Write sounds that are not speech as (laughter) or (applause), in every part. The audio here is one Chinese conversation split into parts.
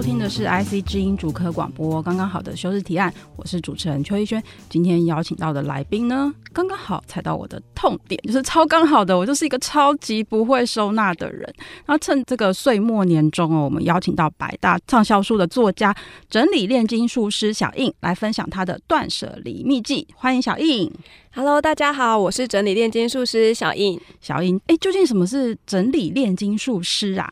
收听的是 IC 之音主科广播，刚刚好的休日提案，我是主持人邱逸轩。今天邀请到的来宾呢，刚刚好踩到我的痛点，(laughs) 就是超刚好的，我就是一个超级不会收纳的人。然后趁这个岁末年终哦，我们邀请到百大畅销书的作家、整理炼金术师小印来分享他的断舍离秘籍。欢迎小印。Hello，大家好，我是整理炼金术师小印。小印，哎，究竟什么是整理炼金术师啊？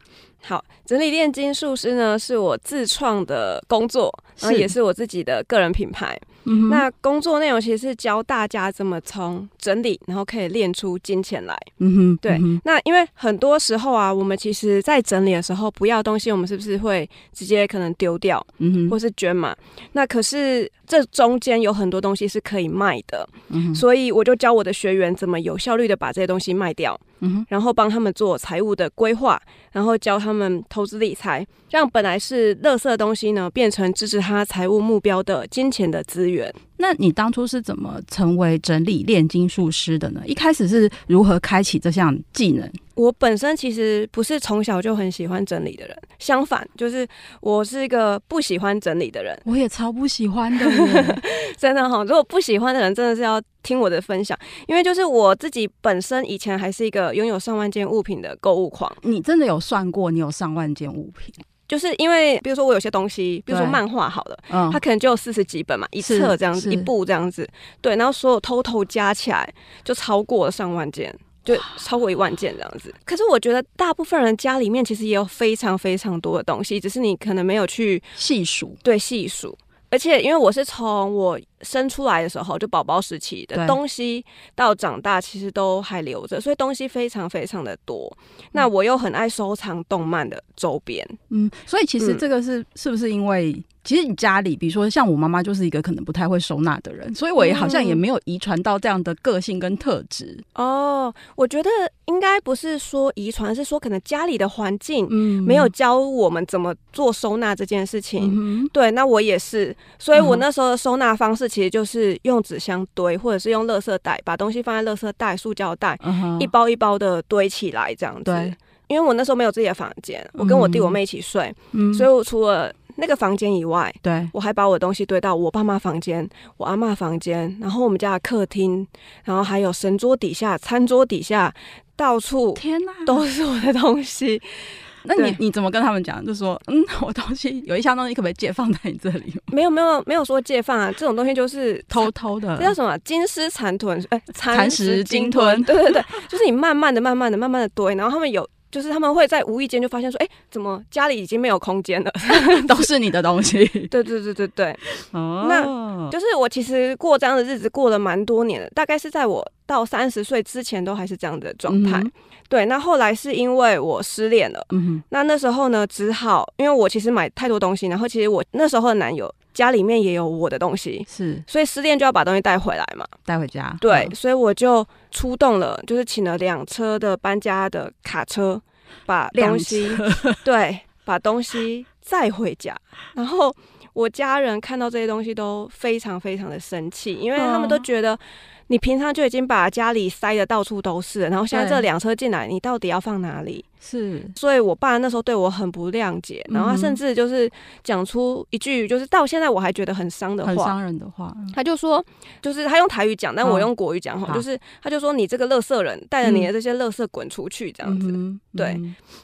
好，整理炼金术师呢，是我自创的工作，然后也是我自己的个人品牌。嗯、那工作内容其实是教大家怎么从整理，然后可以练出金钱来。嗯哼，对。嗯、那因为很多时候啊，我们其实在整理的时候，不要东西，我们是不是会直接可能丢掉，嗯哼，或是捐嘛？那可是这中间有很多东西是可以卖的，嗯，所以我就教我的学员怎么有效率的把这些东西卖掉，嗯，然后帮他们做财务的规划，然后教他们投资理财，让本来是垃圾的东西呢，变成支持他财务目标的金钱的资源。那你当初是怎么成为整理炼金术师的呢？一开始是如何开启这项技能？我本身其实不是从小就很喜欢整理的人，相反，就是我是一个不喜欢整理的人。我也超不喜欢的，(laughs) 真的哈。如果不喜欢的人，真的是要听我的分享，因为就是我自己本身以前还是一个拥有上万件物品的购物狂。你真的有算过，你有上万件物品？就是因为，比如说我有些东西，比如说漫画好了，嗯，它可能就有四十几本嘛，一册这样子，一部这样子，对，然后所有 total 加起来就超过了上万件，就超过一万件这样子。可是我觉得大部分人家里面其实也有非常非常多的东西，只是你可能没有去细数，对，细数。而且因为我是从我生出来的时候就宝宝时期的东西到长大，其实都还留着，所以东西非常非常的多。那我又很爱收藏动漫的周边，嗯，所以其实这个是是不是因为？其实你家里，比如说像我妈妈，就是一个可能不太会收纳的人，所以我也好像也没有遗传到这样的个性跟特质。嗯。哦，我觉得应该不是说遗传，是说可能家里的环境没有教我们怎么做收纳这件事情。嗯。对，那我也是，所以我那时候的收纳方式其实就是用纸箱堆，或者是用垃圾袋，把东西放在垃圾袋、塑胶袋，一包一包的堆起来这样子。对，因为我那时候没有自己的房间，我跟我弟我妹一起睡，嗯，所以我除了那个房间以外，对，我还把我的东西堆到我爸妈房间、我阿嬷房间，然后我们家的客厅，然后还有神桌底下、餐桌底下，到处天哪，都是我的东西。那你你怎么跟他们讲？就说嗯，我东西有一箱东西可不可以借放在你这里？没有没有没有说借放啊，这种东西就是偷偷的。这叫什么？金丝蚕吞？哎，蚕食鲸吞？对对对，就是你慢慢的、慢慢的、慢慢的堆，然后他们有。就是他们会在无意间就发现说，哎、欸，怎么家里已经没有空间了？(laughs) 都是你的东西。对对对对对。哦。那就是我其实过这样的日子过了蛮多年的，大概是在我到三十岁之前都还是这样的状态。嗯、对。那后来是因为我失恋了。那那时候呢，只好因为我其实买太多东西，然后其实我那时候的男友家里面也有我的东西，是，所以失恋就要把东西带回来嘛，带回家。对。嗯、所以我就出动了，就是请了两车的搬家的卡车。把东西对，把东西载回家，然后我家人看到这些东西都非常非常的生气，因为他们都觉得你平常就已经把家里塞的到处都是，然后现在这两车进来，你到底要放哪里？是，所以我爸那时候对我很不谅解，然后他甚至就是讲出一句，就是到现在我还觉得很伤的话，很伤人的话。他就说，就是他用台语讲，但我用国语讲哈，就是他就说你这个乐色人，带着你的这些乐色滚出去这样子。对，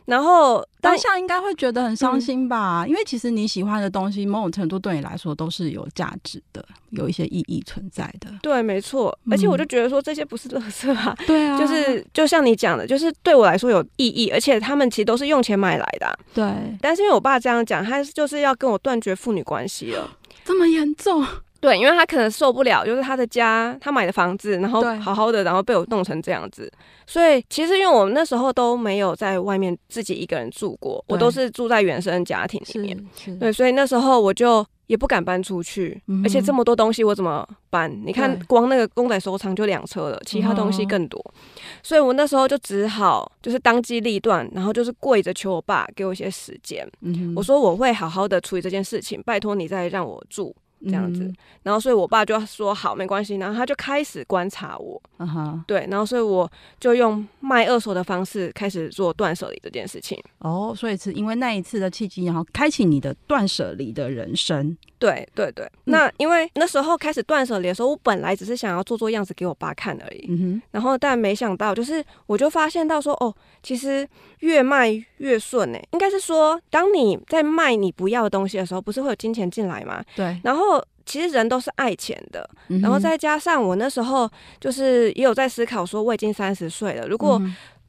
然后当下应该会觉得很伤心吧，因为其实你喜欢的东西，某种程度对你来说都是有价值的，有一些意义存在的。对，没错。而且我就觉得说这些不是垃圾啊，(laughs) 对啊，就是就像你讲的，就是对我来说有意义，而且。而且他们其实都是用钱买来的，对。但是因为我爸这样讲，他就是要跟我断绝父女关系了，这么严重？(laughs) 对，因为他可能受不了，就是他的家，他买的房子，然后好好的，然后被我弄成这样子。所以其实因为我们那时候都没有在外面自己一个人住过，我都是住在原生家庭里面。对，所以那时候我就也不敢搬出去，嗯、而且这么多东西我怎么搬？你看，光那个公仔收藏就两车了，其他东西更多。所以我那时候就只好就是当机立断，然后就是跪着求我爸给我一些时间。嗯、我说我会好好的处理这件事情，拜托你再让我住。这样子，然后所以我爸就说好，没关系，然后他就开始观察我，uh. 对，然后所以我就用卖二手的方式开始做断舍离这件事情。哦，oh, 所以是因为那一次的契机，然后开启你的断舍离的人生。对对对，嗯、那因为那时候开始断舍离的时候，我本来只是想要做做样子给我爸看而已，嗯哼，然后但没想到，就是我就发现到说，哦，其实越卖越顺呢，应该是说，当你在卖你不要的东西的时候，不是会有金钱进来吗？对，然后。其实人都是爱钱的，然后再加上我那时候就是也有在思考，说我已经三十岁了，如果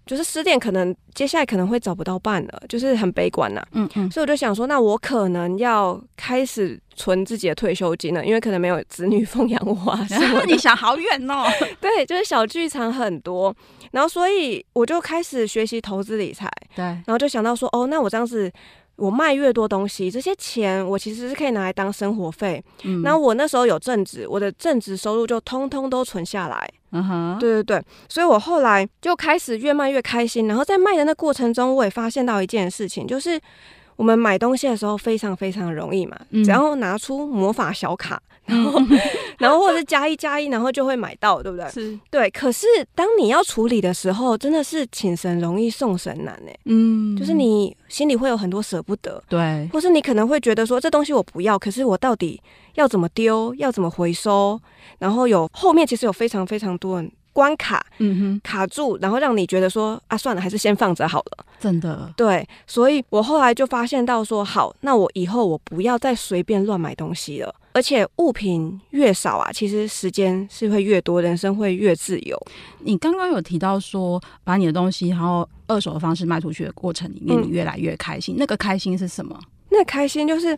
就是失恋，可能接下来可能会找不到伴了，就是很悲观呐。嗯嗯，所以我就想说，那我可能要开始存自己的退休金了，因为可能没有子女奉养我啊。(laughs) 然后你想好远哦，对，就是小剧场很多，然后所以我就开始学习投资理财。对，然后就想到说，哦，那我这样子。我卖越多东西，这些钱我其实是可以拿来当生活费。嗯，那我那时候有正职，我的正职收入就通通都存下来。嗯哼，对对对，所以我后来就开始越卖越开心。然后在卖的那过程中，我也发现到一件事情，就是。我们买东西的时候非常非常容易嘛，嗯、只要拿出魔法小卡，然后，嗯、然后或者是加一加一，然后就会买到，对不对？是，对。可是当你要处理的时候，真的是请神容易送神难呢。嗯，就是你心里会有很多舍不得，对，或是你可能会觉得说这东西我不要，可是我到底要怎么丢，要怎么回收？然后有后面其实有非常非常多人。关卡，嗯哼，卡住，然后让你觉得说啊，算了，还是先放着好了。真的，对，所以我后来就发现到说，好，那我以后我不要再随便乱买东西了。而且物品越少啊，其实时间是会越多，人生会越自由。你刚刚有提到说，把你的东西然后二手的方式卖出去的过程里面，你越来越开心。嗯，那个开心是什么？那开心就是。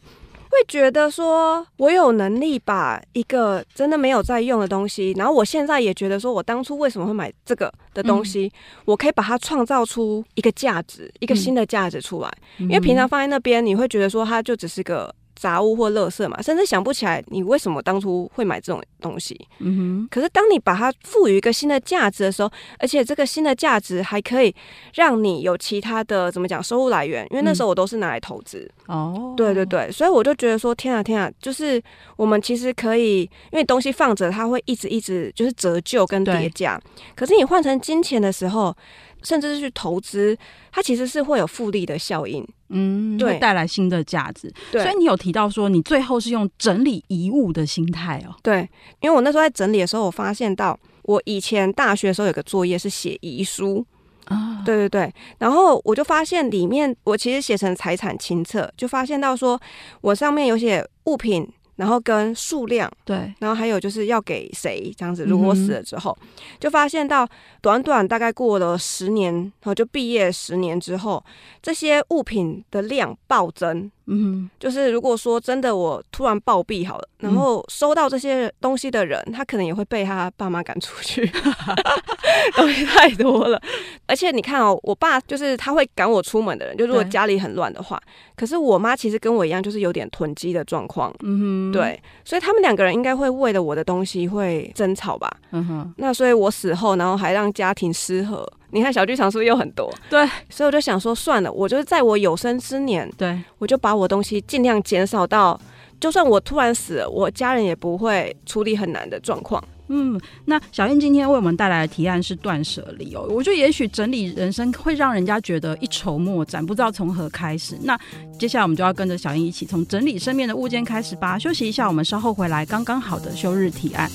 会觉得说，我有能力把一个真的没有在用的东西，然后我现在也觉得说，我当初为什么会买这个的东西，嗯、我可以把它创造出一个价值，一个新的价值出来。嗯、因为平常放在那边，你会觉得说，它就只是个。杂物或垃圾嘛，甚至想不起来你为什么当初会买这种东西。嗯哼。可是当你把它赋予一个新的价值的时候，而且这个新的价值还可以让你有其他的怎么讲收入来源，因为那时候我都是拿来投资。哦、嗯。对对对，所以我就觉得说，天啊天啊，就是我们其实可以，因为东西放着它会一直一直就是折旧跟叠价。可是你换成金钱的时候。甚至是去投资，它其实是会有复利的效应，嗯，对，会带来新的价值。对，所以你有提到说，你最后是用整理遗物的心态哦。对，因为我那时候在整理的时候，我发现到我以前大学的时候有个作业是写遗书啊，对对对，然后我就发现里面我其实写成财产清册，就发现到说我上面有写物品。然后跟数量，对，然后还有就是要给谁这样子。如果我死了之后，嗯、就发现到短短大概过了十年，然后就毕业十年之后，这些物品的量暴增。嗯，就是如果说真的我突然暴毙好了，然后收到这些东西的人，他可能也会被他爸妈赶出去，(laughs) 东西太多了。而且你看哦，我爸就是他会赶我出门的人，就如果家里很乱的话。可是我妈其实跟我一样，就是有点囤积的状况。嗯哼，对，所以他们两个人应该会为了我的东西会争吵吧。嗯哼，那所以我死后，然后还让家庭失和。你看小剧场是不是又很多？对，所以我就想说，算了，我就是在我有生之年，对，我就把我东西尽量减少到，就算我突然死了，我家人也不会处理很难的状况。嗯，那小燕今天为我们带来的提案是断舍离哦。我觉得也许整理人生会让人家觉得一筹莫展，不知道从何开始。那接下来我们就要跟着小燕一起从整理身边的物件开始吧。休息一下，我们稍后回来。刚刚好的休日提案。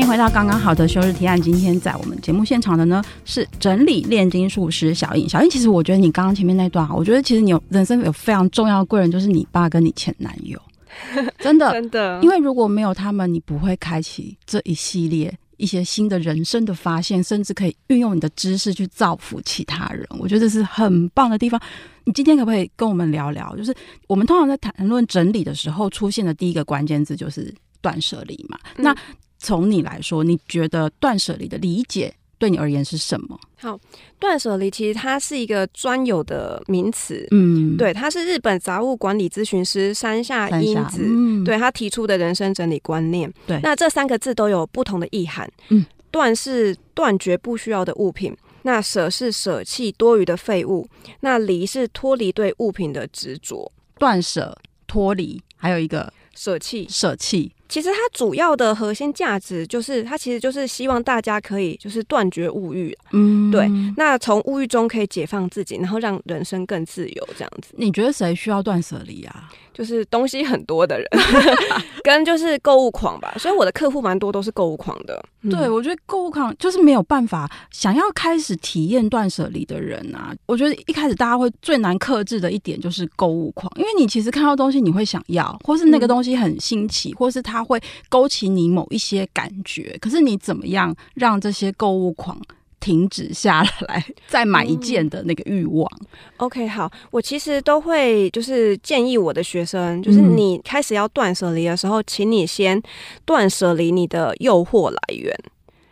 回到刚刚好的休日提案，今天在我们节目现场的呢是整理炼金术师小印。小印，其实我觉得你刚刚前面那段，我觉得其实你有人生有非常重要的贵人，就是你爸跟你前男友。(laughs) 真的真的，因为如果没有他们，你不会开启这一系列一些新的人生的发现，甚至可以运用你的知识去造福其他人。我觉得这是很棒的地方。你今天可不可以跟我们聊聊？就是我们通常在谈论整理的时候，出现的第一个关键字就是断舍离嘛。嗯、那从你来说，你觉得断舍离的理解对你而言是什么？好，断舍离其实它是一个专有的名词，嗯，对，它是日本杂物管理咨询师山下英子，嗯、对他提出的人生整理观念。对，那这三个字都有不同的意涵。嗯，断是断绝不需要的物品，那舍是舍弃多余的废物，那离是脱离对物品的执着。断舍、脱离，还有一个舍弃，舍弃。其实它主要的核心价值就是，它其实就是希望大家可以就是断绝物欲，嗯，对。那从物欲中可以解放自己，然后让人生更自由，这样子。你觉得谁需要断舍离啊？就是东西很多的人，(laughs) 跟就是购物狂吧。所以我的客户蛮多都是购物狂的。嗯、对，我觉得购物狂就是没有办法想要开始体验断舍离的人啊。我觉得一开始大家会最难克制的一点就是购物狂，因为你其实看到东西你会想要，或是那个东西很新奇，嗯、或是它会勾起你某一些感觉。可是你怎么样让这些购物狂停止下来，再买一件的那个欲望。嗯，OK，好，我其实都会就是建议我的学生，就是你开始要断舍离的时候，请你先断舍离你的诱惑来源。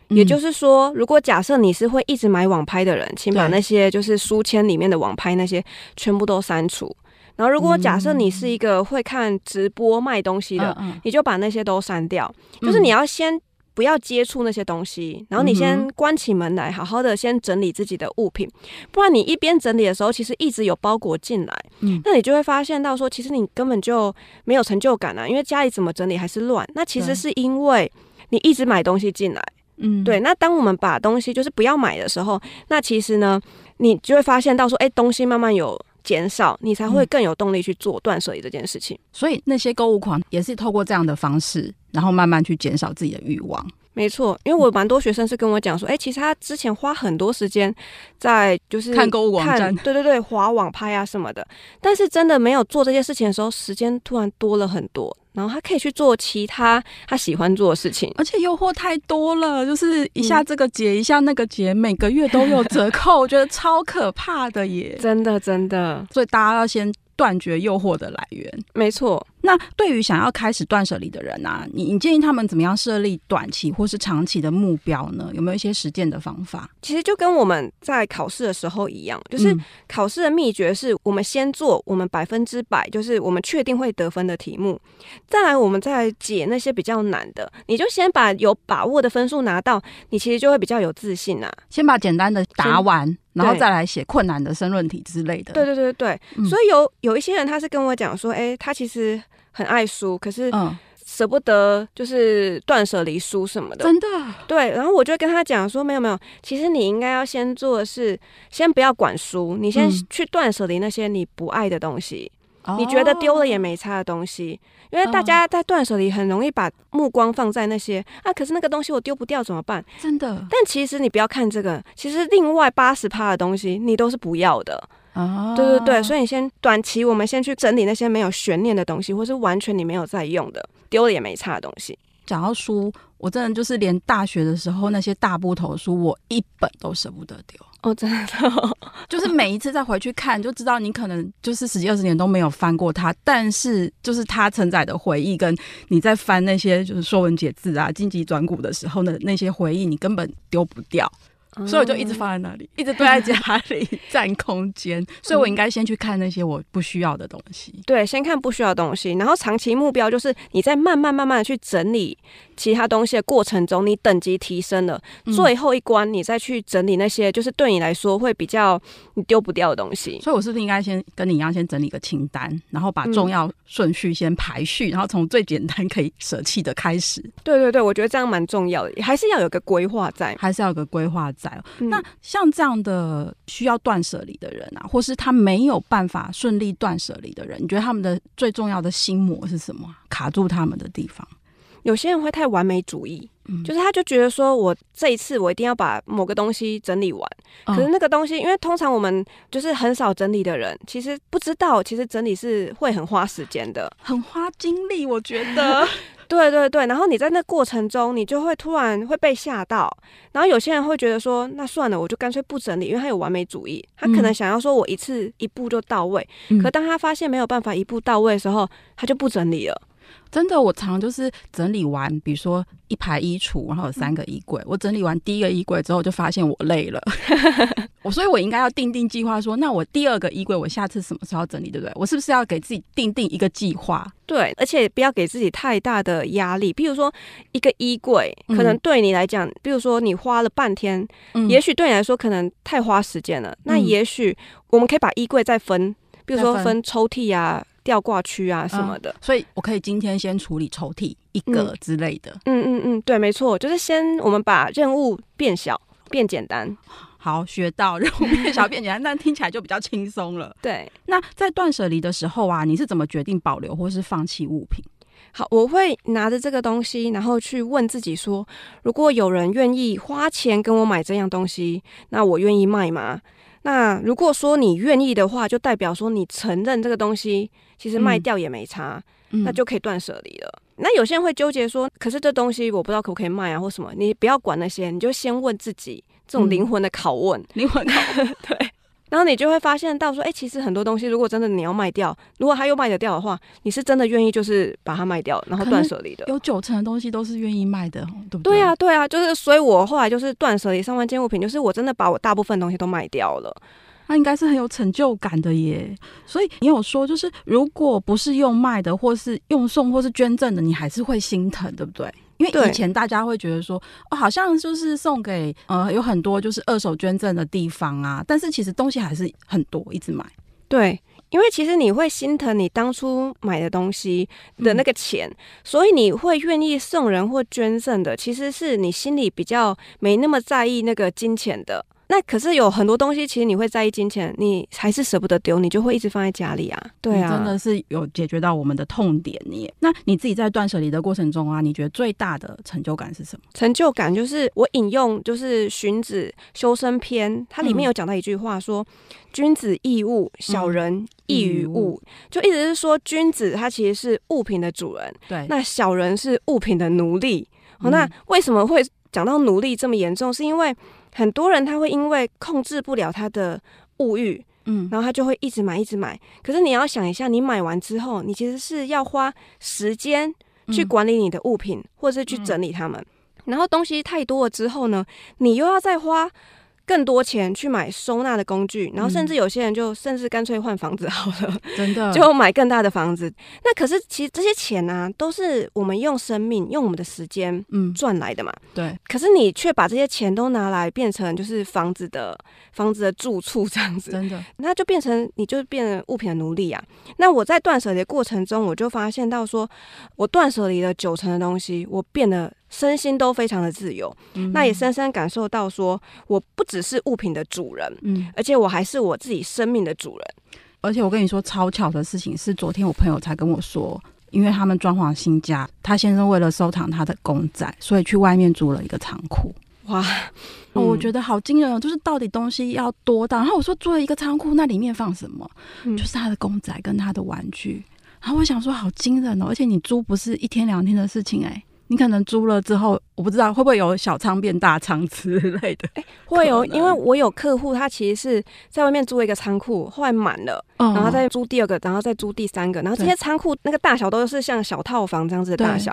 也就是说，如果假设你是会一直买网拍的人，请把那些就是书签里面的网拍那些全部都删除。然后，如果假设你是一个会看直播卖东西的，你就把那些都删掉。就是你要先。不要接触那些东西，然后你先关起门来，好好的先整理自己的物品，不然你一边整理的时候，其实一直有包裹进来，嗯，那你就会发现到说，其实你根本就没有成就感啊，因为家里怎么整理还是乱。那其实是因为你一直买东西进来，嗯，对。那当我们把东西就是不要买的时候，那其实呢，你就会发现到说，哎，东西慢慢有减少，你才会更有动力去做断舍离这件事情。所以那些购物狂也是透过这样的方式。然后慢慢去减少自己的欲望。没错，因为我蛮多学生是跟我讲说，哎、欸，其实他之前花很多时间在就是看购物网站，对对对，划网拍啊什么的。但是真的没有做这些事情的时候，时间突然多了很多，然后他可以去做其他他喜欢做的事情。而且诱惑太多了，就是一下这个节，嗯、一下那个节，每个月都有折扣，(laughs) 我觉得超可怕的耶！真的真的，所以大家要先断绝诱惑的来源。没错。那对于想要开始断舍离的人啊，你你建议他们怎么样设立短期或是长期的目标呢？有没有一些实践的方法？其实就跟我们在考试的时候一样，就是考试的秘诀是我们先做我们百分之百，就是我们确定会得分的题目，再来我们再解那些比较难的。你就先把有把握的分数拿到，你其实就会比较有自信啊。先把简单的答完，然后再来写困难的申论题之类的。对对对对，嗯、所以有有一些人他是跟我讲说，哎、欸，他其实。很爱书，可是舍不得，就是断舍离书什么的。真的，对。然后我就跟他讲说，没有没有，其实你应该要先做的是，先不要管书，你先去断舍离那些你不爱的东西，嗯、你觉得丢了也没差的东西。因为大家在断舍离很容易把目光放在那些啊，可是那个东西我丢不掉怎么办？真的。但其实你不要看这个，其实另外八十趴的东西你都是不要的。哦，对对对，所以你先短期，我们先去整理那些没有悬念的东西，或是完全你没有在用的，丢了也没差的东西。讲到书，我真的就是连大学的时候那些大部头书，我一本都舍不得丢。哦，真的，就是每一次再回去看，就知道你可能就是十几二十年都没有翻过它，但是就是它承载的回忆，跟你在翻那些就是《说文解字》啊、《荆棘转骨》的时候的那些回忆，你根本丢不掉。所以我就一直放在那里，一直堆在 (laughs) 家里占空间。所以我应该先去看那些我不需要的东西。对，先看不需要的东西，然后长期目标就是你在慢慢慢慢的去整理其他东西的过程中，你等级提升了，最后一关你再去整理那些就是对你来说会比较你丢不掉的东西。所以我是不是应该先跟你一样，先整理个清单，然后把重要顺序先排序，然后从最简单可以舍弃的开始？对对对，我觉得这样蛮重要的，还是要有个规划在，还是要有个规划在。嗯、那像这样的需要断舍离的人啊，或是他没有办法顺利断舍离的人，你觉得他们的最重要的心魔是什么？卡住他们的地方？有些人会太完美主义，嗯，就是他就觉得说我这一次我一定要把某个东西整理完，嗯、可是那个东西，因为通常我们就是很少整理的人，其实不知道，其实整理是会很花时间的，很花精力，我觉得。(laughs) 对对对，然后你在那过程中，你就会突然会被吓到，然后有些人会觉得说，那算了，我就干脆不整理，因为他有完美主义，他可能想要说我一次一步就到位，嗯、可当他发现没有办法一步到位的时候，他就不整理了。真的，我常就是整理完，比如说一排衣橱，然后有三个衣柜，我整理完第一个衣柜之后，就发现我累了。我 (laughs) 所以，我应该要定定计划，说，那我第二个衣柜，我下次什么时候整理，对不对？我是不是要给自己定定一个计划？对，而且不要给自己太大的压力。比如说，一个衣柜可能对你来讲，嗯、比如说你花了半天，嗯、也许对你来说可能太花时间了。嗯、那也许我们可以把衣柜再分，比如说分抽屉啊。吊挂区啊什么的、嗯，所以我可以今天先处理抽屉一个之类的。嗯嗯嗯，对，没错，就是先我们把任务变小、变简单。好，学到任务变小、变简单，但听起来就比较轻松了。(laughs) 对，那在断舍离的时候啊，你是怎么决定保留或是放弃物品？好，我会拿着这个东西，然后去问自己说：如果有人愿意花钱跟我买这样东西，那我愿意卖吗？那如果说你愿意的话，就代表说你承认这个东西其实卖掉也没差，嗯、那就可以断舍离了。嗯、那有些人会纠结说，可是这东西我不知道可不可以卖啊，或什么？你不要管那些，你就先问自己这种灵魂的拷问，灵、嗯、魂拷问，(laughs) 对。然后你就会发现到说，哎、欸，其实很多东西，如果真的你要卖掉，如果它又卖得掉的话，你是真的愿意就是把它卖掉，然后断舍离的。有九成的东西都是愿意卖的，对不对？对啊，对啊，就是所以，我后来就是断舍离上万件物品，就是我真的把我大部分东西都卖掉了。那应该是很有成就感的耶。所以你有说，就是如果不是用卖的，或是用送，或是捐赠的，你还是会心疼，对不对？因为以前大家会觉得说，哦，好像就是送给呃有很多就是二手捐赠的地方啊，但是其实东西还是很多，一直买。对，因为其实你会心疼你当初买的东西的那个钱，嗯、所以你会愿意送人或捐赠的，其实是你心里比较没那么在意那个金钱的。那可是有很多东西，其实你会在意金钱，你还是舍不得丢，你就会一直放在家里啊。对啊，真的是有解决到我们的痛点耶。那你自己在断舍离的过程中啊，你觉得最大的成就感是什么？成就感就是我引用就是荀子《修身篇》，它里面有讲到一句话说：“嗯、君子异物，小人异于物。嗯”就意思是说，君子他其实是物品的主人，对，那小人是物品的奴隶。嗯、那为什么会讲到奴隶这么严重？是因为很多人他会因为控制不了他的物欲，嗯，然后他就会一直买，一直买。可是你要想一下，你买完之后，你其实是要花时间去管理你的物品，或者是去整理它们。然后东西太多了之后呢，你又要再花。更多钱去买收纳的工具，然后甚至有些人就甚至干脆换房子好了，(laughs) (laughs) 真的就买更大的房子。那可是其实这些钱呢、啊，都是我们用生命、用我们的时间嗯赚来的嘛。对。可是你却把这些钱都拿来变成就是房子的房子的住处这样子，真的，那就变成你就变成物品的奴隶啊。那我在断舍离的过程中，我就发现到说，我断舍离了九成的东西，我变得。身心都非常的自由，嗯、那也深深感受到说，我不只是物品的主人，嗯，而且我还是我自己生命的主人。而且我跟你说，超巧的事情是，昨天我朋友才跟我说，因为他们装潢新家，他先生为了收藏他的公仔，所以去外面租了一个仓库。哇，嗯、我觉得好惊人哦！就是到底东西要多大？然后我说租了一个仓库，那里面放什么？嗯、就是他的公仔跟他的玩具。然后我想说，好惊人哦！而且你租不是一天两天的事情哎。你可能租了之后，我不知道会不会有小仓变大仓之类的。(laughs) 哎、欸，会有，因为我有客户，他其实是在外面租了一个仓库，后来满了，嗯、然后再租第二个，然后再租第三个，然后这些仓库那个大小都是像小套房这样子的大小，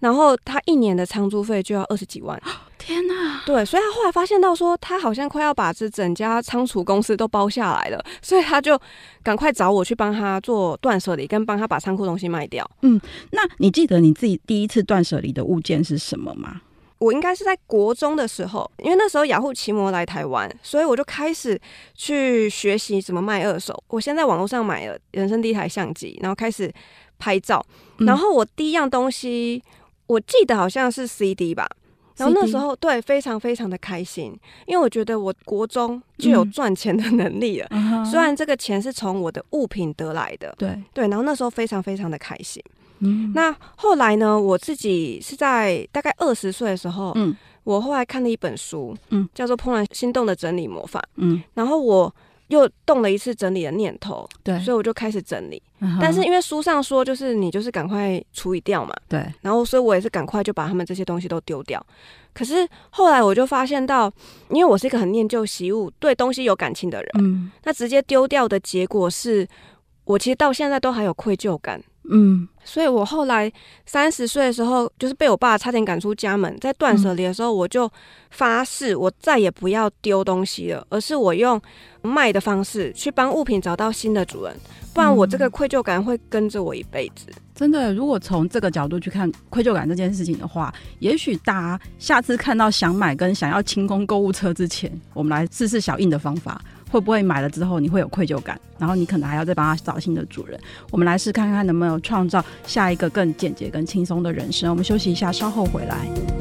然后他一年的仓租费就要二十几万。(gasps) 天呐，对，所以他后来发现到说，他好像快要把这整家仓储公司都包下来了，(laughs) 所以他就赶快找我去帮他做断舍离，跟帮他把仓库东西卖掉。嗯，那你记得你自己第一次断舍离的物件是什么吗？我应该是在国中的时候，因为那时候雅虎奇摩来台湾，所以我就开始去学习怎么卖二手。我先在网络上买了人生第一台相机，然后开始拍照。然后我第一样东西，我记得好像是 CD 吧。然后那时候对，非常非常的开心，因为我觉得我国中就有赚钱的能力了。嗯、虽然这个钱是从我的物品得来的，对。对。然后那时候非常非常的开心。嗯，那后来呢，我自己是在大概二十岁的时候，嗯，我后来看了一本书，嗯，叫做《怦然心动的整理魔法》，嗯，然后我又动了一次整理的念头，对，所以我就开始整理。嗯、但是因为书上说，就是你就是赶快处理掉嘛，对，然后所以我也是赶快就把他们这些东西都丢掉。可是后来我就发现到，因为我是一个很念旧习物、对东西有感情的人，嗯，那直接丢掉的结果是，我其实到现在都还有愧疚感。嗯，所以我后来三十岁的时候，就是被我爸差点赶出家门，在断舍离的时候，我就发誓，我再也不要丢东西了，而是我用卖的方式去帮物品找到新的主人，不然我这个愧疚感会跟着我一辈子。真的，如果从这个角度去看愧疚感这件事情的话，也许大家下次看到想买跟想要清空购物车之前，我们来试试小印的方法。会不会买了之后你会有愧疚感，然后你可能还要再帮他找新的主人？我们来试看看能不能创造下一个更简洁、更轻松的人生。我们休息一下，稍后回来。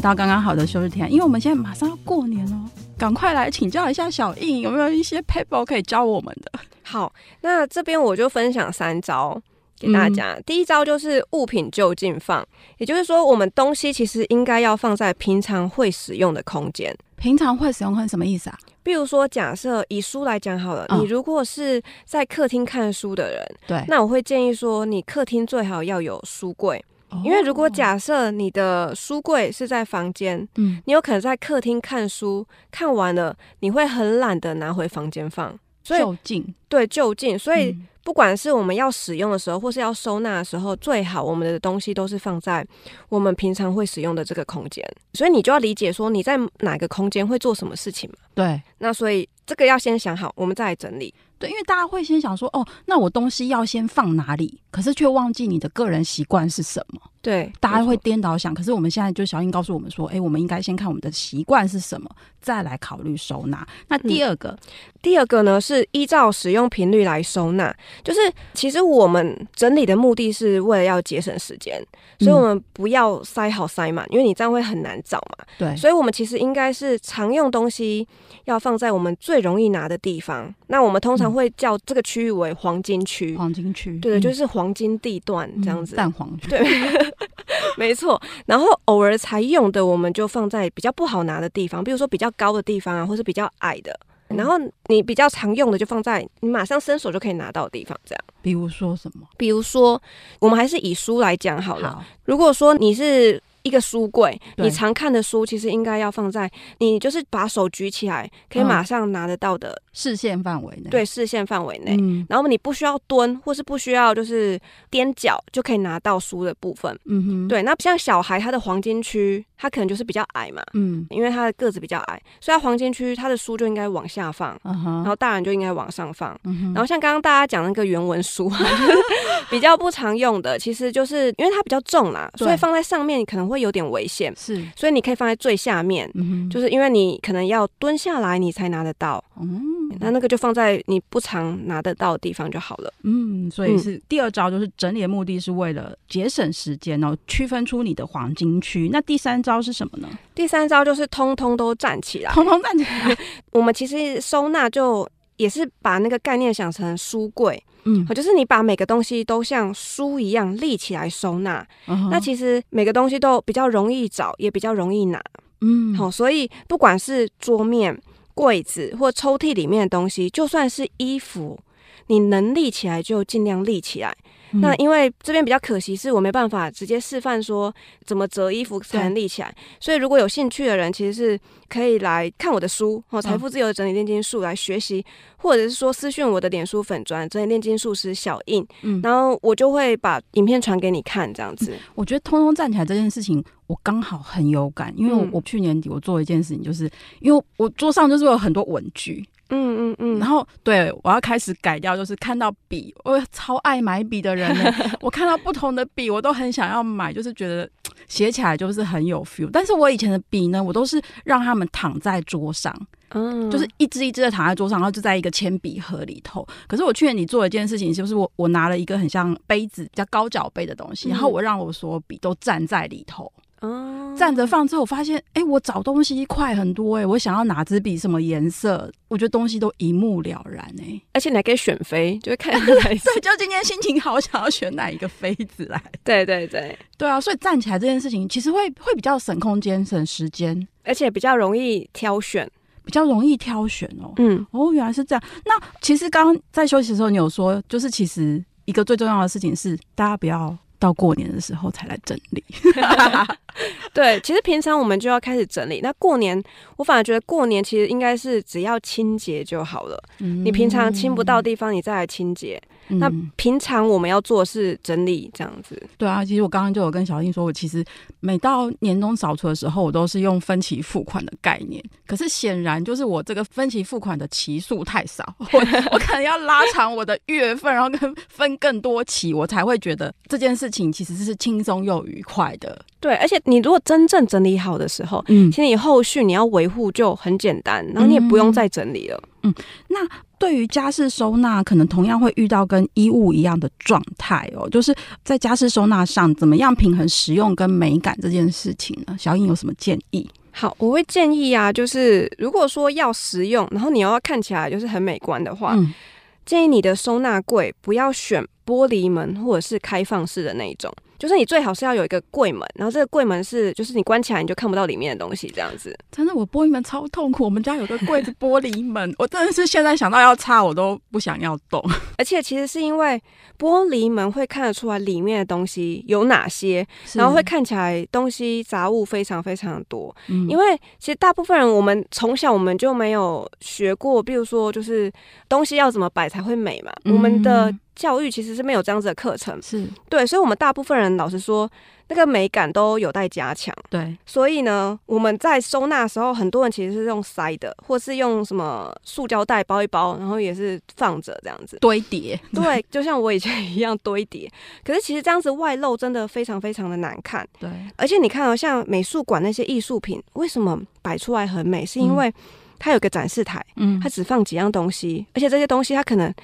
回到刚刚好的休日天，因为我们现在马上要过年哦，赶快来请教一下小印，有没有一些 paper 可以教我们的？好，那这边我就分享三招给大家。嗯、第一招就是物品就近放，也就是说，我们东西其实应该要放在平常会使用的空间。平常会使用是什么意思啊？比如说，假设以书来讲好了，哦、你如果是在客厅看书的人，对，那我会建议说，你客厅最好要有书柜。因为如果假设你的书柜是在房间，嗯，你有可能在客厅看书，看完了你会很懒得拿回房间放，所以就近。对就近，所以不管是我们要使用的时候，或是要收纳的时候，最好我们的东西都是放在我们平常会使用的这个空间，所以你就要理解说你在哪个空间会做什么事情嘛。对，那所以这个要先想好，我们再来整理。对，因为大家会先想说，哦，那我东西要先放哪里？可是却忘记你的个人习惯是什么。对，大家会颠倒想。可是我们现在就小英告诉我们说，哎，我们应该先看我们的习惯是什么，再来考虑收纳。那第二个，嗯、第二个呢是依照使用频率来收纳。就是其实我们整理的目的是为了要节省时间，所以我们不要塞好塞满，因为你这样会很难找嘛。对，所以我们其实应该是常用东西要放在我们最容易拿的地方。那我们通常。会叫这个区域为黄金区，黄金区，对对，就是黄金地段这样子，蛋黄区，对，(laughs) 没错。然后偶尔才用的，我们就放在比较不好拿的地方，比如说比较高的地方啊，或是比较矮的。然后你比较常用的，就放在你马上伸手就可以拿到的地方，这样。比如说什么？比如说，我们还是以书来讲好了。好，如果说你是。一个书柜，你常看的书其实应该要放在你就是把手举起来可以马上拿得到的、嗯、视线范围内。对，视线范围内。嗯、然后你不需要蹲，或是不需要就是踮脚就可以拿到书的部分。嗯哼。对，那像小孩他的黄金区，他可能就是比较矮嘛。嗯。因为他的个子比较矮，所以他黄金区他的书就应该往下放。然后大人就应该往上放。然后像刚刚大家讲那个原文书，(laughs) 比较不常用的，其实就是因为它比较重啦，所以放在上面可能。会有点危险，是，所以你可以放在最下面，就是因为你可能要蹲下来，你才拿得到。嗯，那那个就放在你不常拿得到的地方就好了。嗯，所以是第二招，就是整理的目的是为了节省时间哦，区分出你的黄金区。那第三招是什么呢？第三招就是通通都站起来，通通站起来。(laughs) 我们其实收纳就也是把那个概念想成书柜。嗯，就是你把每个东西都像书一样立起来收纳，那其实每个东西都比较容易找，也比较容易拿。嗯，好，所以不管是桌面、柜子或抽屉里面的东西，就算是衣服，你能立起来就尽量立起来。嗯、那因为这边比较可惜，是我没办法直接示范说怎么折衣服才能立起来，所以如果有兴趣的人，其实是可以来看我的书哦，《财富自由的整理炼金术》来学习，嗯、或者是说私讯我的脸书粉砖整理炼金术师小印，嗯，然后我就会把影片传给你看，这样子。我觉得通通站起来这件事情，我刚好很有感，因为我，我去年底我做了一件事情，就是因为我桌上就是有很多文具。嗯嗯嗯，然后对我要开始改掉，就是看到笔，我超爱买笔的人呢。(laughs) 我看到不同的笔，我都很想要买，就是觉得写起来就是很有 feel。但是我以前的笔呢，我都是让他们躺在桌上，嗯，就是一支一支的躺在桌上，然后就在一个铅笔盒里头。可是我去年你做了一件事情，就是我我拿了一个很像杯子，叫高脚杯的东西，然后我让我所有笔都站在里头。哦，站着放之后，我发现，哎、欸，我找东西快很多哎、欸！我想要哪支笔，什么颜色，我觉得东西都一目了然哎、欸，而且你还可以选妃，就会看出 (laughs) 来。对，就今天心情好，想要选哪一个妃子来。对对对，对啊，所以站起来这件事情，其实会会比较省空间、省时间，而且比较容易挑选，比较容易挑选哦。嗯，哦，原来是这样。那其实刚刚在休息的时候，你有说，就是其实一个最重要的事情是，大家不要。到过年的时候才来整理，(laughs) 对，其实平常我们就要开始整理。那过年，我反而觉得过年其实应该是只要清洁就好了。嗯，你平常清不到地方，你再来清洁。嗯、那平常我们要做的是整理这样子。对啊，其实我刚刚就有跟小英说，我其实每到年终扫除的时候，我都是用分期付款的概念。可是显然就是我这个分期付款的期数太少，(laughs) 我我可能要拉长我的月份，然后跟分更多期，我才会觉得这件事情其实是轻松又愉快的。对，而且你如果真正整理好的时候，嗯，其实你后续你要维护就很简单，然后你也不用再整理了。嗯，那。对于家事收纳，可能同样会遇到跟衣物一样的状态哦，就是在家事收纳上，怎么样平衡实用跟美感这件事情呢？小颖有什么建议？好，我会建议啊，就是如果说要实用，然后你又要看起来就是很美观的话，嗯，建议你的收纳柜不要选玻璃门或者是开放式的那一种。就是你最好是要有一个柜门，然后这个柜门是，就是你关起来你就看不到里面的东西，这样子。真的，我玻璃门超痛苦。我们家有个柜子玻璃门，我真的是现在想到要擦，我都不想要动。(laughs) 而且其实是因为玻璃门会看得出来里面的东西有哪些，然后会看起来东西杂物非常非常多。嗯，因为其实大部分人我们从小我们就没有学过，比如说就是东西要怎么摆才会美嘛，嗯，我们的。教育其实是没有这样子的课程，是对，所以，我们大部分人老实说，那个美感都有待加强。对，所以呢，我们在收纳的时候，很多人其实是用塞的，或是用什么塑胶袋包一包，然后也是放着这样子堆叠。对，就像我以前一样堆叠。(laughs) 可是其实这样子外露真的非常非常的难看。对，而且你看哦，像美术馆那些艺术品，为什么摆出来很美？是因为、嗯它有个展示台，嗯，它只放几样东西，而且这些东西它可能，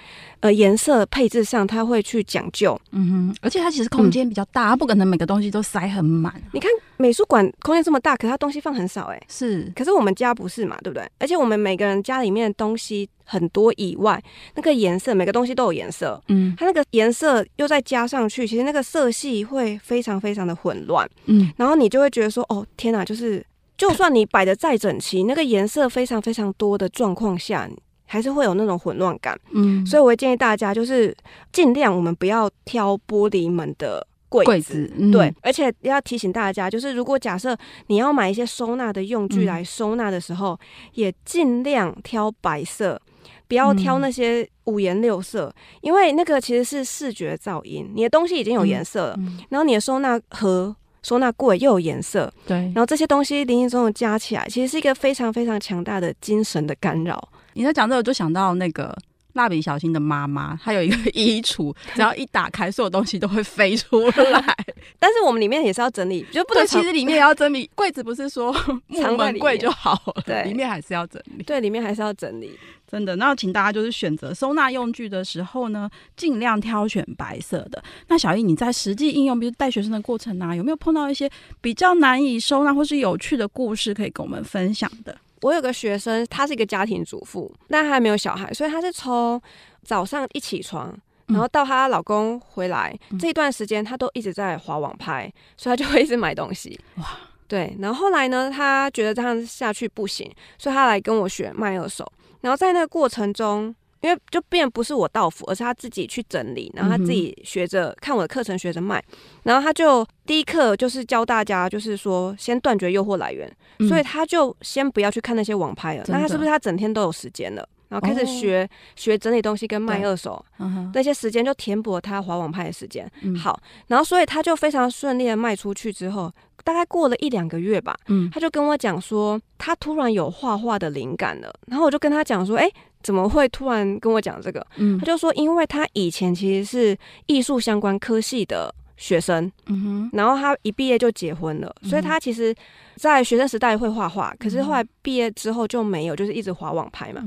呃，颜色配置上它会去讲究，嗯哼，而且它其实空间比较大，它、嗯、不可能每个东西都塞很满。你看美术馆空间这么大，可是它东西放很少、欸，哎，是。可是我们家不是嘛，对不对？而且我们每个人家里面的东西很多以外，那个颜色每个东西都有颜色，嗯，它那个颜色又再加上去，其实那个色系会非常非常的混乱，嗯，然后你就会觉得说，哦，天哪，就是。就算你摆的再整齐，那个颜色非常非常多的状况下，还是会有那种混乱感。嗯，所以我会建议大家，就是尽量我们不要挑玻璃门的柜子。柜子嗯、对，而且要提醒大家，就是如果假设你要买一些收纳的用具来收纳的时候，嗯、也尽量挑白色，不要挑那些五颜六色，嗯、因为那个其实是视觉噪音。你的东西已经有颜色了，然后你的收纳盒。收纳柜又有颜色，对，然后这些东西零零总总加起来，其实是一个非常非常强大的精神的干扰。你在讲这个，我就想到那个蜡笔小新的妈妈，她有一个衣橱，(laughs) 只要一打开，所有东西都会飞出来。(laughs) 但是我们里面也是要整理，就不能其实里面也要整理。柜子不是说 (laughs) 木门柜就好了，对，里面还是要整理。对，里面还是要整理。真的，那请大家就是选择收纳用具的时候呢，尽量挑选白色的。那小易，你在实际应用，比如带学生的过程啊，有没有碰到一些比较难以收纳或是有趣的故事可以跟我们分享的？我有个学生，她是一个家庭主妇，但她还没有小孩，所以她是从早上一起床，然后到她老公回来、嗯、这一段时间，她都一直在划网拍，所以她就会一直买东西。哇，对。然后后来呢，她觉得这样下去不行，所以她来跟我学卖二手。然后在那个过程中，因为就变不是我到付，而是他自己去整理，然后他自己学着看我的课程，学着卖。然后他就第一课就是教大家，就是说先断绝诱惑来源，嗯、所以他就先不要去看那些网拍了。那他是不是他整天都有时间了？然后开始学、哦、学整理东西跟卖二手，嗯、那些时间就填补了他滑网拍的时间。嗯、好，然后所以他就非常顺利的卖出去之后。大概过了一两个月吧，嗯，他就跟我讲说，他突然有画画的灵感了。然后我就跟他讲说，哎，怎么会突然跟我讲这个？嗯，他就说，因为他以前其实是艺术相关科系的学生，嗯哼，然后他一毕业就结婚了，所以他其实，在学生时代会画画，可是后来毕业之后就没有，就是一直滑网拍嘛。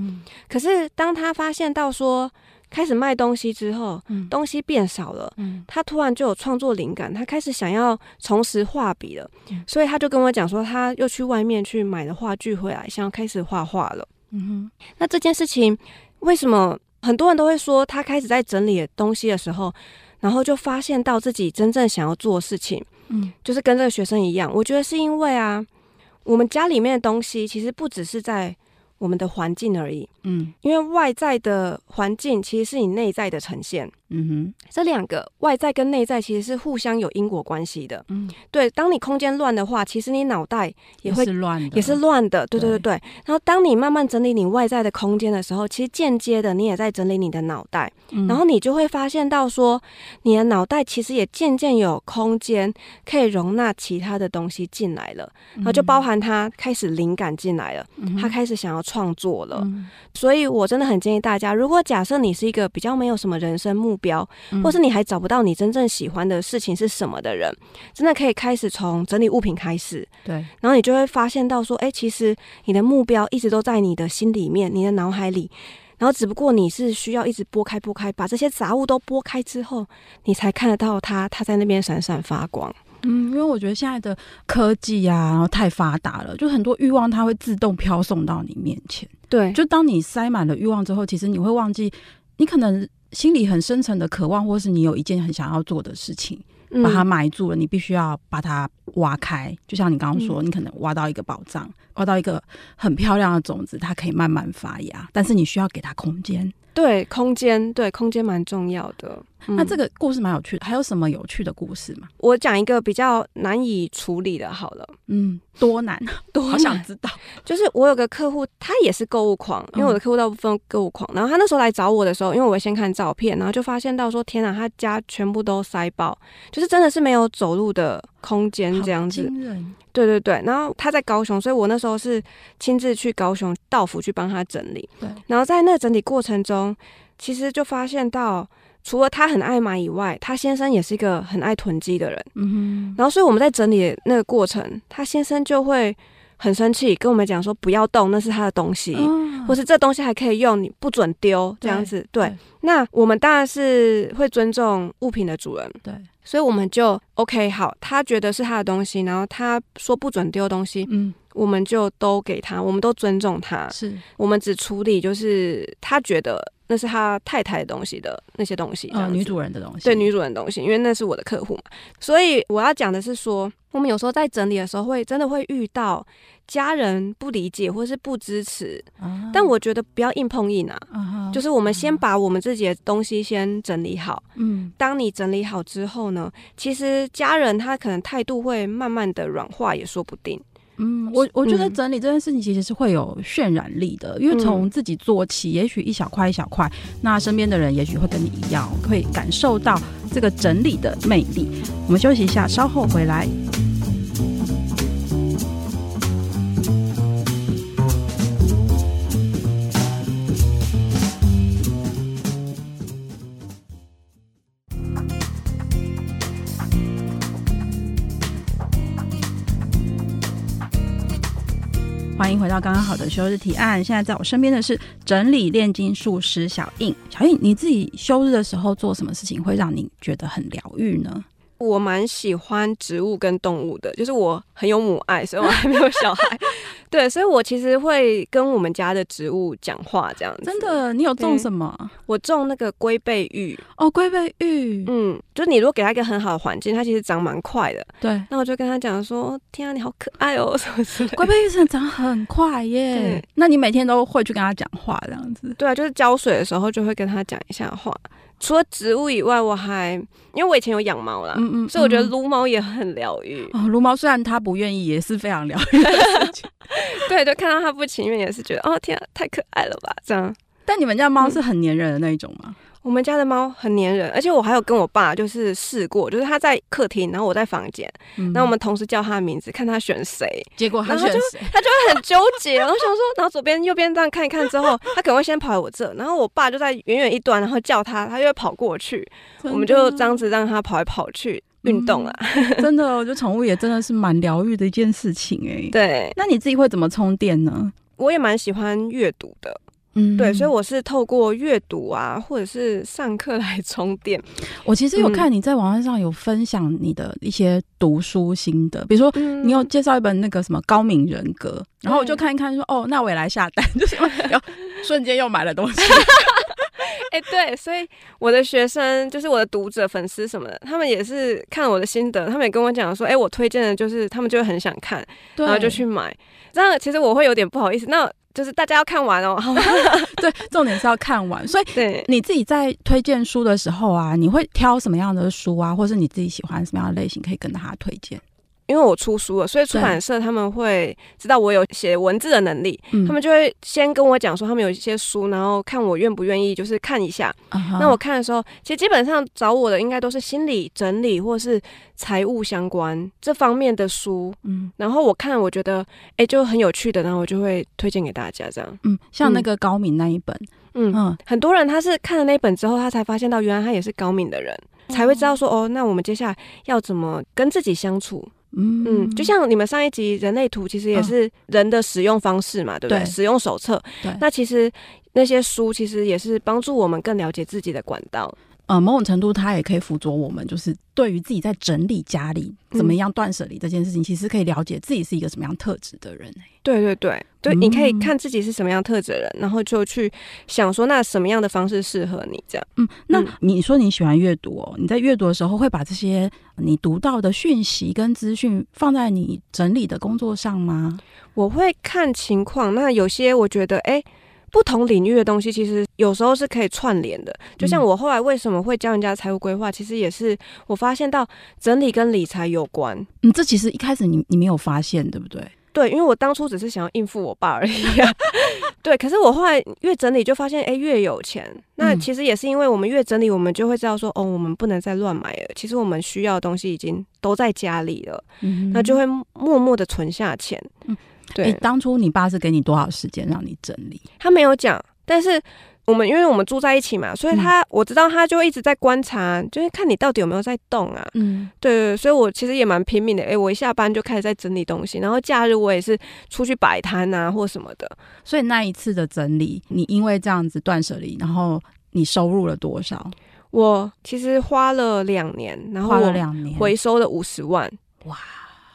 可是当他发现到说，开始卖东西之后，东西变少了，他突然就有创作灵感，他开始想要重拾画笔了，所以他就跟我讲说，他又去外面去买了画具回来，想要开始画画了。嗯哼，那这件事情为什么很多人都会说他开始在整理东西的时候，然后就发现到自己真正想要做的事情，嗯，就是跟这个学生一样，我觉得是因为啊，我们家里面的东西其实不只是在。我们的环境而已，嗯，因为外在的环境其实是你内在的呈现。嗯哼，这两个外在跟内在其实是互相有因果关系的。嗯，对，当你空间乱的话，其实你脑袋也会乱，也是乱的。对对对对。然后当你慢慢整理你外在的空间的时候，其实间接的你也在整理你的脑袋。嗯，然后你就会发现到说，你的脑袋其实也渐渐有空间可以容纳其他的东西进来了。然后就包含他开始灵感进来了，他开始想要创作了。所以我真的很建议大家，如果假设你是一个比较没有什么人生目标，或是你还找不到你真正喜欢的事情是什么的人，真的可以开始从整理物品开始。对，然后你就会发现到说，哎、欸，其实你的目标一直都在你的心里面，你的脑海里，然后只不过你是需要一直拨开拨开，把这些杂物都拨开之后，你才看得到它，它在那边闪闪发光。嗯，因为我觉得现在的科技啊，然后太发达了，就很多欲望它会自动飘送到你面前。对，就当你塞满了欲望之后，其实你会忘记，你可能。心里很深层的渴望，或是你有一件很想要做的事情，把它埋住了，你必须要把它挖开。就像你刚刚说，你可能挖到一个宝藏，挖到一个很漂亮的种子，它可以慢慢发芽，但是你需要给它空间。对，空间，对，空间蛮重要的。嗯、那这个故事蛮有趣的，还有什么有趣的故事吗？我讲一个比较难以处理的，好了，嗯，多难，(laughs) 多难，好想知道。就是我有个客户，他也是购物狂，因为我的客户大部分购物狂。嗯、然后他那时候来找我的时候，因为我先看照片，然后就发现到说，天哪，他家全部都塞爆，就是真的是没有走路的空间这样子。惊人。对对对，然后他在高雄，所以我那时候是亲自去高雄道府去帮他整理。对，然后在那整理过程中，其实就发现到。除了他很爱买以外，他先生也是一个很爱囤积的人。嗯哼。然后，所以我们在整理那个过程，他先生就会很生气，跟我们讲说不要动，那是他的东西，哦、或是这东西还可以用，你不准丢这样子。对。对，那我们当然是会尊重物品的主人。对。所以我们就 OK 好，他觉得是他的东西，然后他说不准丢东西，嗯，我们就都给他，我们都尊重他。是。我们只处理就是他觉得。那是他太太的东西的那些东西，嗯，女主人的东西，对，女主人的东西，因为那是我的客户嘛，所以我要讲的是说，我们有时候在整理的时候会真的会遇到家人不理解或是不支持，啊、但我觉得不要硬碰硬啊，啊就是我们先把我们自己的东西先整理好，嗯，当你整理好之后呢，其实家人他可能态度会慢慢的软化也说不定。嗯，我我觉得整理这件事情其实是会有渲染力的，嗯、因为从自己做起，也许一小块一小块，那身边的人也许会跟你一样，会感受到这个整理的魅力。我们休息一下，稍后回来。欢迎回到刚刚好的休日提案。现在在我身边的是整理炼金术师小印。小印，你自己休日的时候做什么事情会让你觉得很疗愈呢？我蛮喜欢植物跟动物的，就是我很有母爱，所以我还没有小孩。(laughs) 对，所以我其实会跟我们家的植物讲话，这样子。真的，你有种什么？我种那个龟背玉。哦，龟背玉。嗯，就是你如果给它一个很好的环境，它其实长蛮快的。对。那我就跟他讲说：“天啊，你好可爱哦，什么之类。”龟背玉真的长很快耶。对那你每天都会去跟他讲话这样子？对啊，就是浇水的时候就会跟他讲一下话。除了植物以外，我还因为我以前有养猫啦，嗯嗯嗯，所以我觉得撸猫也很疗愈。哦，撸猫虽然它不愿意，也是非常疗愈。(laughs) 对，就看到它不情愿，也是觉得哦天啊，太可爱了吧这样。但你们家猫是很粘人的那一种吗？嗯我们家的猫很粘人，而且我还有跟我爸就是试过，就是他在客厅，然后我在房间，然后我们同时叫他的名字，看他选谁，结果他选谁，(laughs) 他就会很纠结。然后想说，然后左边右边这样看一看之后，他可能会先跑来我这，然后我爸就在远远一端，然后叫他，他就会跑过去，我们就这样子让他跑来跑去。运动啊。嗯、真的，我觉得宠物也真的是蛮疗愈的一件事情哎、欸。(laughs) 对，那你自己会怎么充电呢？我也蛮喜欢阅读的。嗯，对，所以我是透过阅读啊，或者是上课来充电。(laughs) 我其实有看你在网站上有分享你的一些读书心得，比如说你有介绍一本那个什么高敏人格，然后我就看一看说，说哦，那我也来下单，(laughs) 就是 (laughs) 然后瞬间又买了东西。哎、欸，对，所以我的学生就是我的读者、粉丝什么的，他们也是看我的心得，他们也跟我讲说，哎、欸，我推荐的就是他们就会很想看，然后就去买。这样其实我会有点不好意思，那。就是大家要看完哦，(laughs) 对，重点是要看完。所以，对你自己在推荐书的时候啊，你会挑什么样的书啊，或是你自己喜欢什么样的类型，可以跟大家推荐？因为我出书了，所以出版社他们会知道我有写文字的能力，他们就会先跟我讲说他们有一些书，然后看我愿不愿意，就是看一下。那我看的时候，其实基本上找我的应该都是心理整理或是财务相关这方面的书。嗯，然后我看我觉得哎就很有趣的，然后我就会推荐给大家这样。嗯，像那个高敏那一本，嗯嗯，很多人他是看了那本之后，他才发现到原来他也是高敏的人，才会知道说哦，那我们接下来要怎么跟自己相处。嗯嗯，就像你们上一集人类图，其实也是人的使用方式嘛，哦、对不对？对使用手册。对，那其实那些书其实也是帮助我们更了解自己的管道。呃，某种程度，它也可以辅佐我们，就是对于自己在整理家里怎么样断舍离这件事情，嗯、其实可以了解自己是一个什么样特质的人。对对对，对，嗯、你可以看自己是什么样特质的人，然后就去想说，那什么样的方式适合你这样。嗯，那你说你喜欢阅读哦，你在阅读的时候会把这些你读到的讯息跟资讯放在你整理的工作上吗？我会看情况，那有些我觉得，哎。不同领域的东西，其实有时候是可以串联的。就像我后来为什么会教人家财务规划，其实也是我发现到整理跟理财有关。嗯，这其实一开始你你没有发现，对不对？对，因为我当初只是想要应付我爸而已啊。(laughs) 对，可是我后来越整理，就发现哎，越有钱。那其实也是因为我们越整理，我们就会知道说，哦，我们不能再乱买了。其实我们需要的东西已经都在家里了，嗯，那就会默默的存下钱。嗯。对、欸，当初你爸是给你多少时间让你整理？他没有讲，但是我们因为我们住在一起嘛，所以他、嗯、我知道他就一直在观察，就是看你到底有没有在动啊。嗯，对对，所以我其实也蛮拼命的。哎、欸，我一下班就开始在整理东西，然后假日我也是出去摆摊啊或什么的。所以那一次的整理，你因为这样子断舍离，然后你收入了多少？我其实花了两年，然后花了两年回收了五十万。哇！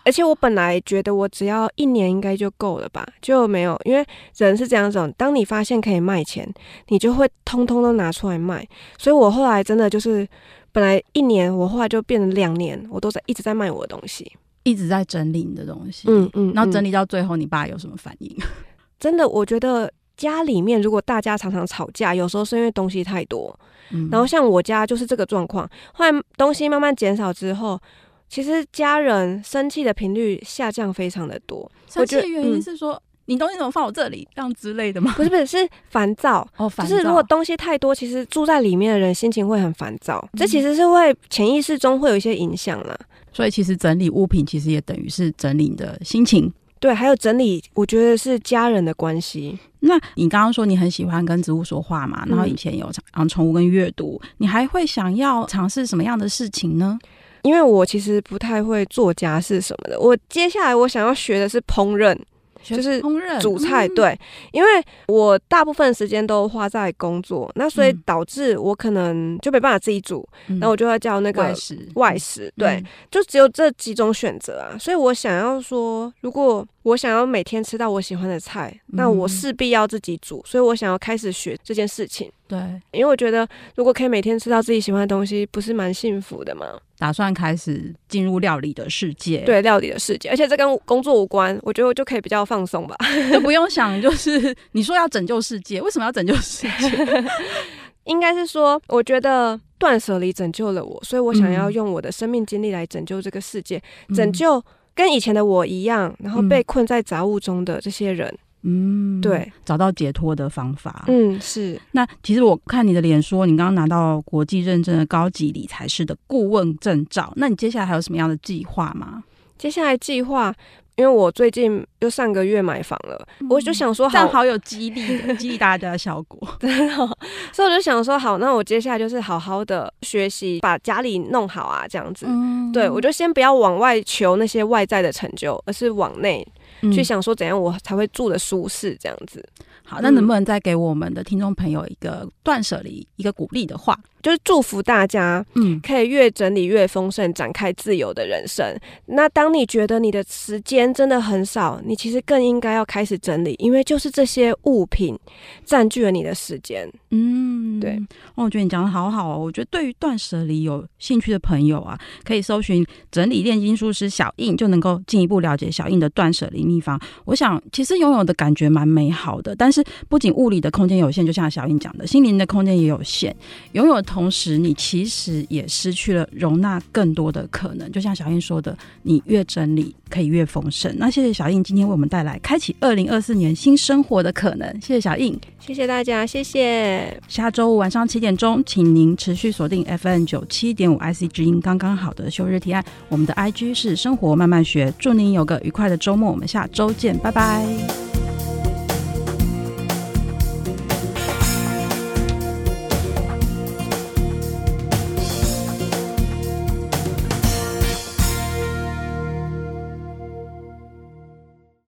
而且我本来觉得我只要一年应该就够了吧，就没有，因为人是这样子，当你发现可以卖钱，你就会通通都拿出来卖。所以我后来真的就是，本来一年，我后来就变成两年，我都在一直在卖我的东西，一直在整理你的东西。嗯嗯，然后整理到最后，你爸有什么反应？(laughs) 真的，我觉得家里面如果大家常常吵架，有时候是因为东西太多。嗯，然后像我家就是这个状况，后来东西慢慢减少之后。其实家人生气的频率下降非常的多，生气的原因是说、嗯、你东西怎么放我这里这样之类的吗？不是不是，是烦躁哦，烦躁。就是如果东西太多，其实住在里面的人心情会很烦躁，嗯、这其实是会潜意识中会有一些影响啦。所以其实整理物品其实也等于是整理你的心情，对，还有整理，我觉得是家人的关系。那你刚刚说你很喜欢跟植物说话嘛？然后以前有养宠物跟阅读，你还会想要尝试什么样的事情呢？因为我其实不太会做家事什么的，我接下来我想要学的是烹饪，就是烹饪煮菜。对，因为我大部分时间都花在工作，那所以导致我可能就没办法自己煮，然后我就要叫那个外食。外食，对，就只有这几种选择啊。所以我想要说，如果我想要每天吃到我喜欢的菜，那我势必要自己煮，所以我想要开始学这件事情。对，因为我觉得如果可以每天吃到自己喜欢的东西，不是蛮幸福的吗？打算开始进入料理的世界，对，料理的世界，而且这跟工作无关，我觉得我就可以比较放松吧，(laughs) 就不用想，就是你说要拯救世界，为什么要拯救世界？(laughs) 应该是说，我觉得断舍离拯救了我，所以我想要用我的生命经历来拯救这个世界，嗯、拯救跟以前的我一样，然后被困在杂物中的这些人。嗯，对，找到解脱的方法。嗯，是。那其实我看你的脸说，你刚刚拿到国际认证的高级理财师的顾问证照，那你接下来还有什么样的计划吗？接下来计划，因为我最近又上个月买房了，嗯、我就想说好，这样好有激励的激励大家的效果。(laughs) 对，所以我就想说好，那我接下来就是好好的学习，把家里弄好啊，这样子。嗯、对，我就先不要往外求那些外在的成就，而是往内去想说怎样我才会住的舒适，这样子。好，那能不能再给我们的听众朋友一个断舍离、一个鼓励的话？就是祝福大家，嗯，可以越整理越丰盛，展开自由的人生。嗯、那当你觉得你的时间真的很少，你其实更应该要开始整理，因为就是这些物品占据了你的时间。嗯，对。哦，我觉得你讲的好好哦。我觉得对于断舍离有兴趣的朋友啊，可以搜寻整理炼金术师小印，就能够进一步了解小印的断舍离秘方。我想，其实拥有的感觉蛮美好的，但是不仅物理的空间有限，就像小印讲的，心灵的空间也有限。拥有的。同时，你其实也失去了容纳更多的可能。就像小印说的，你越整理，可以越丰盛。那谢谢小印今天为我们带来开启二零二四年新生活的可能。谢谢小印，谢谢大家，谢谢。下周五晚上七点钟，请您持续锁定 FM 九七点五 IC 之音，刚刚好的休日提案。我们的 IG 是生活慢慢学。祝您有个愉快的周末，我们下周见，拜拜。